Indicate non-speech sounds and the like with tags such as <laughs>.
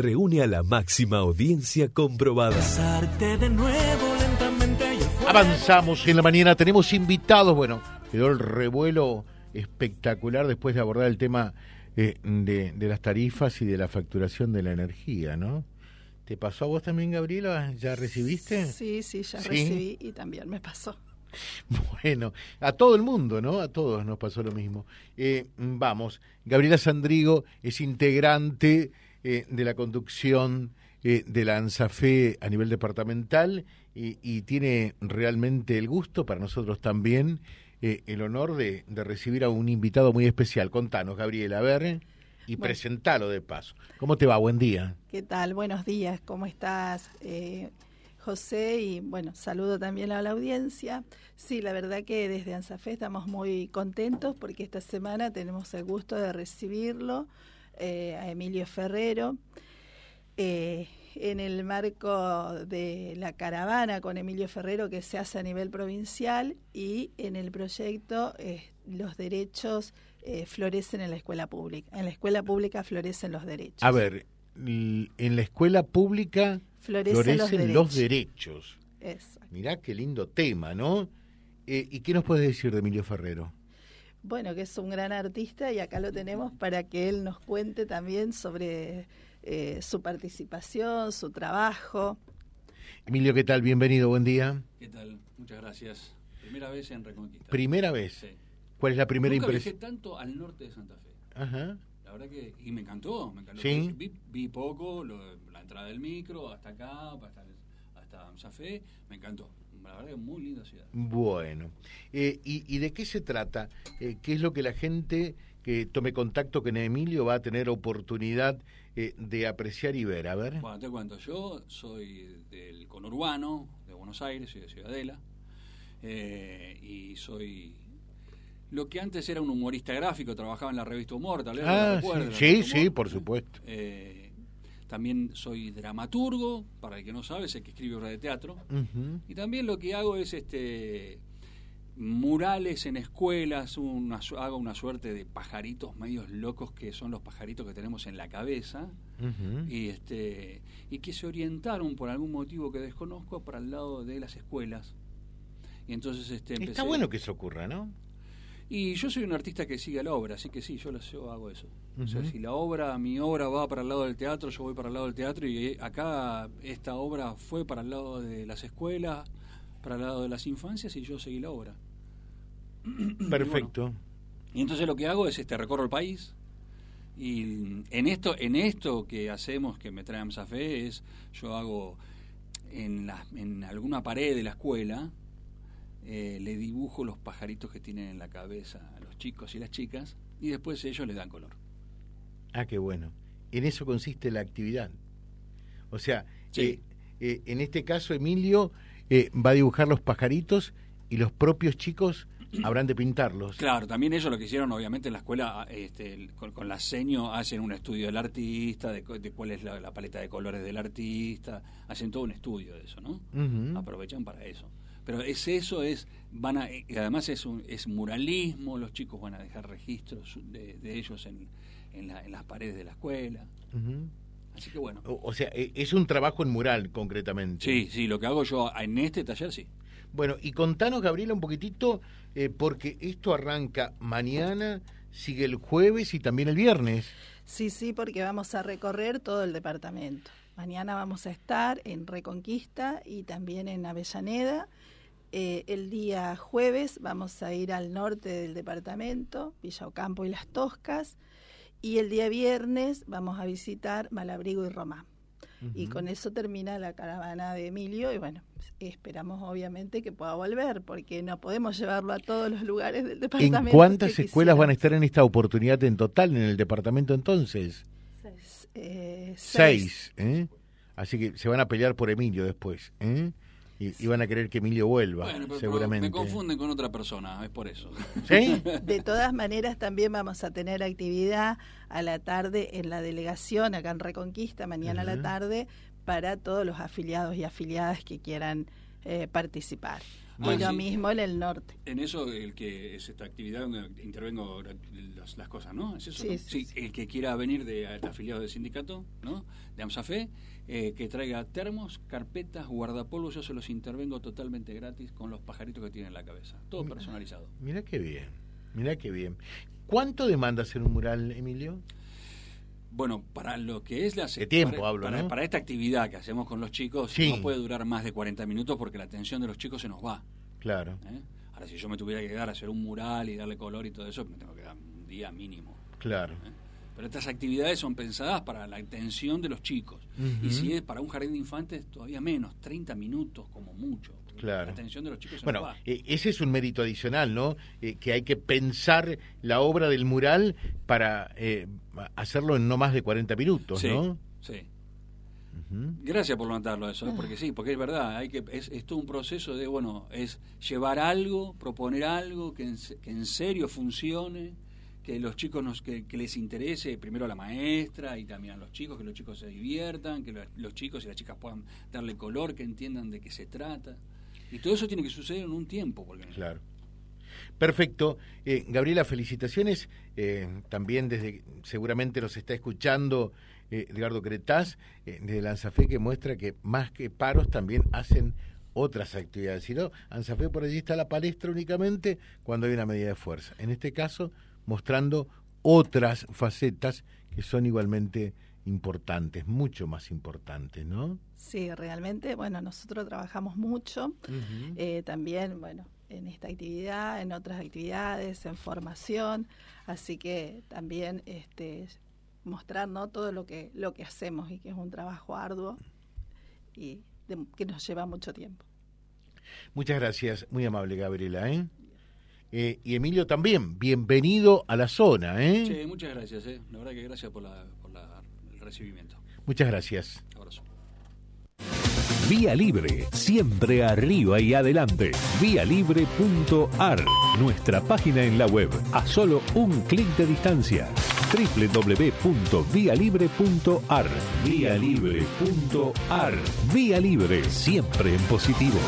reúne a la máxima audiencia comprobada. de nuevo lentamente Avanzamos en la mañana, tenemos invitados, bueno, quedó el revuelo espectacular después de abordar el tema eh, de, de, las tarifas y de la facturación de la energía, ¿no? ¿Te pasó a vos también, Gabriela? ¿Ya recibiste? Sí, sí, ya recibí y también me pasó. <laughs> Bueno, a todo el mundo, ¿no? A todos nos pasó lo mismo. Eh, vamos, Gabriela Sandrigo es integrante eh, de la conducción eh, de la ANSAFE a nivel departamental y, tiene realmente el gusto, para nosotros también, eh, el honor de, recibir a un invitado muy especial. Contanos, Gabriela, a ver, y presentalo de paso. ¿Cómo te va? Buen día. ¿Qué tal? Buenos días, ¿cómo estás? José, y bueno, saludo también a la audiencia. Sí, la verdad que desde ANSAFE estamos muy contentos porque esta semana tenemos el gusto de recibirlo eh, a Emilio Ferrero. Eh, en el marco de la caravana con Emilio Ferrero que se hace a nivel provincial y en el proyecto eh, los derechos florecen en la escuela pública. En la escuela pública florecen los derechos. A ver, en la escuela pública florecen, los derechos. Los Mirá qué lindo tema, ¿no? ¿Y qué nos puedes decir de Emilio Ferrero? Bueno, que es un gran artista y acá lo tenemos para que él nos cuente también sobre eh, su participación, su trabajo. Emilio, ¿qué tal? Bienvenido, buen día. ¿Qué tal? Muchas gracias. Primera vez en Reconquista. ¿Primera vez? Sí. ¿Cuál es la primera impresión? viajé tanto al norte de Santa Fe. Ajá. La verdad que, y me encantó, me encantó. ¿Sí? Vi, poco, la entrada del micro, hasta acá, hasta, hasta Santa Fe, me encantó la verdad es muy linda ciudad. Bueno, eh, y, de qué se trata? Eh, ¿Qué es lo que la gente que tome contacto con Emilio va a tener oportunidad eh, de apreciar y ver? A ver. Bueno, te cuento, yo soy del conurbano de Buenos Aires, soy de Ciudadela, y soy lo que antes era un humorista gráfico, trabajaba en la revista Humor, tal vez. Ah, sí, sí, por supuesto. También soy dramaturgo, para el que no sabe, sé que escribe obras de teatro. Y también lo que hago es este murales en escuelas, hago una suerte de pajaritos medios locos que son los pajaritos que tenemos en la cabeza y este y que se orientaron por algún motivo que desconozco para el lado de las escuelas. Y entonces este Está bueno que eso ocurra, ¿no? Y yo soy un artista que sigue la obra, así que sí, yo, yo hago eso. O sea, si la obra, mi obra va para el lado del teatro, yo voy para el lado del teatro y eh, acá esta obra fue para el lado de las escuelas, para el lado de las infancias y yo seguí la obra. <clears throat> Perfecto. Y, entonces lo que hago es este recorro el país y en esto en esto que hacemos que me traen a fe es yo hago en la, en alguna pared de la escuela eh, le dibujo los pajaritos que tienen en la cabeza a los chicos y las chicas y después ellos les dan color. Ah, qué bueno. En eso consiste la actividad. O sea, eh, eh, en este caso Emilio va a dibujar los pajaritos y los propios chicos <clears throat> habrán de pintarlos. Claro, también ellos lo que hicieron, obviamente, en la escuela, este, con, la seño, hacen un estudio del artista, de, cuál es la, paleta de colores del artista, hacen todo un estudio de eso, ¿no? Aprovechan para eso pero es eso, es van a, y además es, un, es muralismo, los chicos van a dejar registros de, ellos en, en, las paredes de la escuela. Así que bueno. O, sea, e, es un trabajo en mural concretamente. Sí, sí, lo que hago yo en este taller sí. Bueno, y contanos, Gabriela, un poquitito, eh, porque esto arranca mañana, sigue el jueves y también el viernes. Sí, sí, porque vamos a recorrer todo el departamento. Mañana vamos a estar en Reconquista y también en Avellaneda eh, el día jueves vamos a ir al norte del departamento, Villa Ocampo y Las Toscas, y el día viernes vamos a visitar Malabrigo y Román. Y con eso termina la caravana de Emilio y bueno, esperamos obviamente que pueda volver porque no podemos llevarlo a todos los lugares del departamento. ¿En cuántas escuelas van a estar en esta oportunidad en total en el departamento entonces? Seis. Eh, seis. ¿eh? Así que se van a pelear por Emilio después. ¿eh? Y, van a querer que Emilio vuelva, seguramente. me confunden con otra persona, es por eso. ¿Sí? <laughs> De todas maneras, también vamos a tener actividad a la tarde en la delegación, acá en Reconquista, mañana a la tarde, para todos los afiliados y afiliadas que quieran eh, participar. Y lo mismo en el norte. En eso, el que es esta actividad donde intervengo las, cosas, ¿no? ¿Es eso, sí, el que quiera venir de, afiliado del sindicato, ¿no? De AMSAFE, eh, que traiga termos, carpetas, guardapolvos, yo se los intervengo totalmente gratis con los pajaritos que tiene en la cabeza. Todo personalizado. Mira qué bien, mira qué bien. ¿Cuánto demanda hacer un mural, Emilio? Bueno, para lo que es la... tiempo para, hablo, para, esta actividad que hacemos con los chicos, no puede durar más de 40 minutos porque la atención de los chicos se nos va. Claro. ¿Eh? Ahora, si yo me tuviera que quedar a hacer un mural y darle color y todo eso, me tengo que dar un día mínimo. Claro. ¿Eh? Pero estas actividades son pensadas para la atención de los chicos. Y si es para un jardín de infantes, todavía menos, 30 minutos como mucho. Claro. La atención de los chicos bueno, eh, ese es un mérito adicional, ¿no? Eh, que hay que pensar la obra del mural para eh, hacerlo en no más de 40 minutos, ¿no? Sí. Gracias por levantarlo eso, porque sí, porque es verdad, hay que es, es, todo un proceso de, bueno, es llevar algo, proponer algo que que en serio funcione, que los chicos nos, que, les interese primero a la maestra y también a los chicos, que los chicos se diviertan, que los, chicos y las chicas puedan darle color, que entiendan de qué se trata. Y todo eso tiene que suceder en un tiempo. Porque... Claro. Perfecto. Eh, Gabriela, felicitaciones. Eh, también desde, seguramente nos está escuchando eh, Edgardo Cretaz, de Lanzafe, que muestra que más que paros también hacen otras actividades. Si no, Lanzafe por allí está la palestra únicamente cuando hay una medida de fuerza. En este caso, mostrando otras facetas que son igualmente importantes, mucho más importantes, ¿no? Sí, realmente, bueno, nosotros trabajamos mucho, eh, también, bueno, en esta actividad, en otras actividades, en formación, así que también este, mostrar ¿no? todo lo que, lo que hacemos y que es un trabajo arduo y que nos lleva mucho tiempo. Muchas gracias, muy amable Gabriela. ¿eh? Eh, y Emilio también, bienvenido a la zona. ¿eh? Sí, muchas gracias. ¿eh? La verdad que gracias por, el recibimiento. Muchas gracias. Abrazo. Vía Libre, siempre arriba y adelante. Vialibre.ar, nuestra página en la web, a solo un clic de distancia. www.vialibre.ar, vialibre.ar. Vía Libre, siempre en positivo.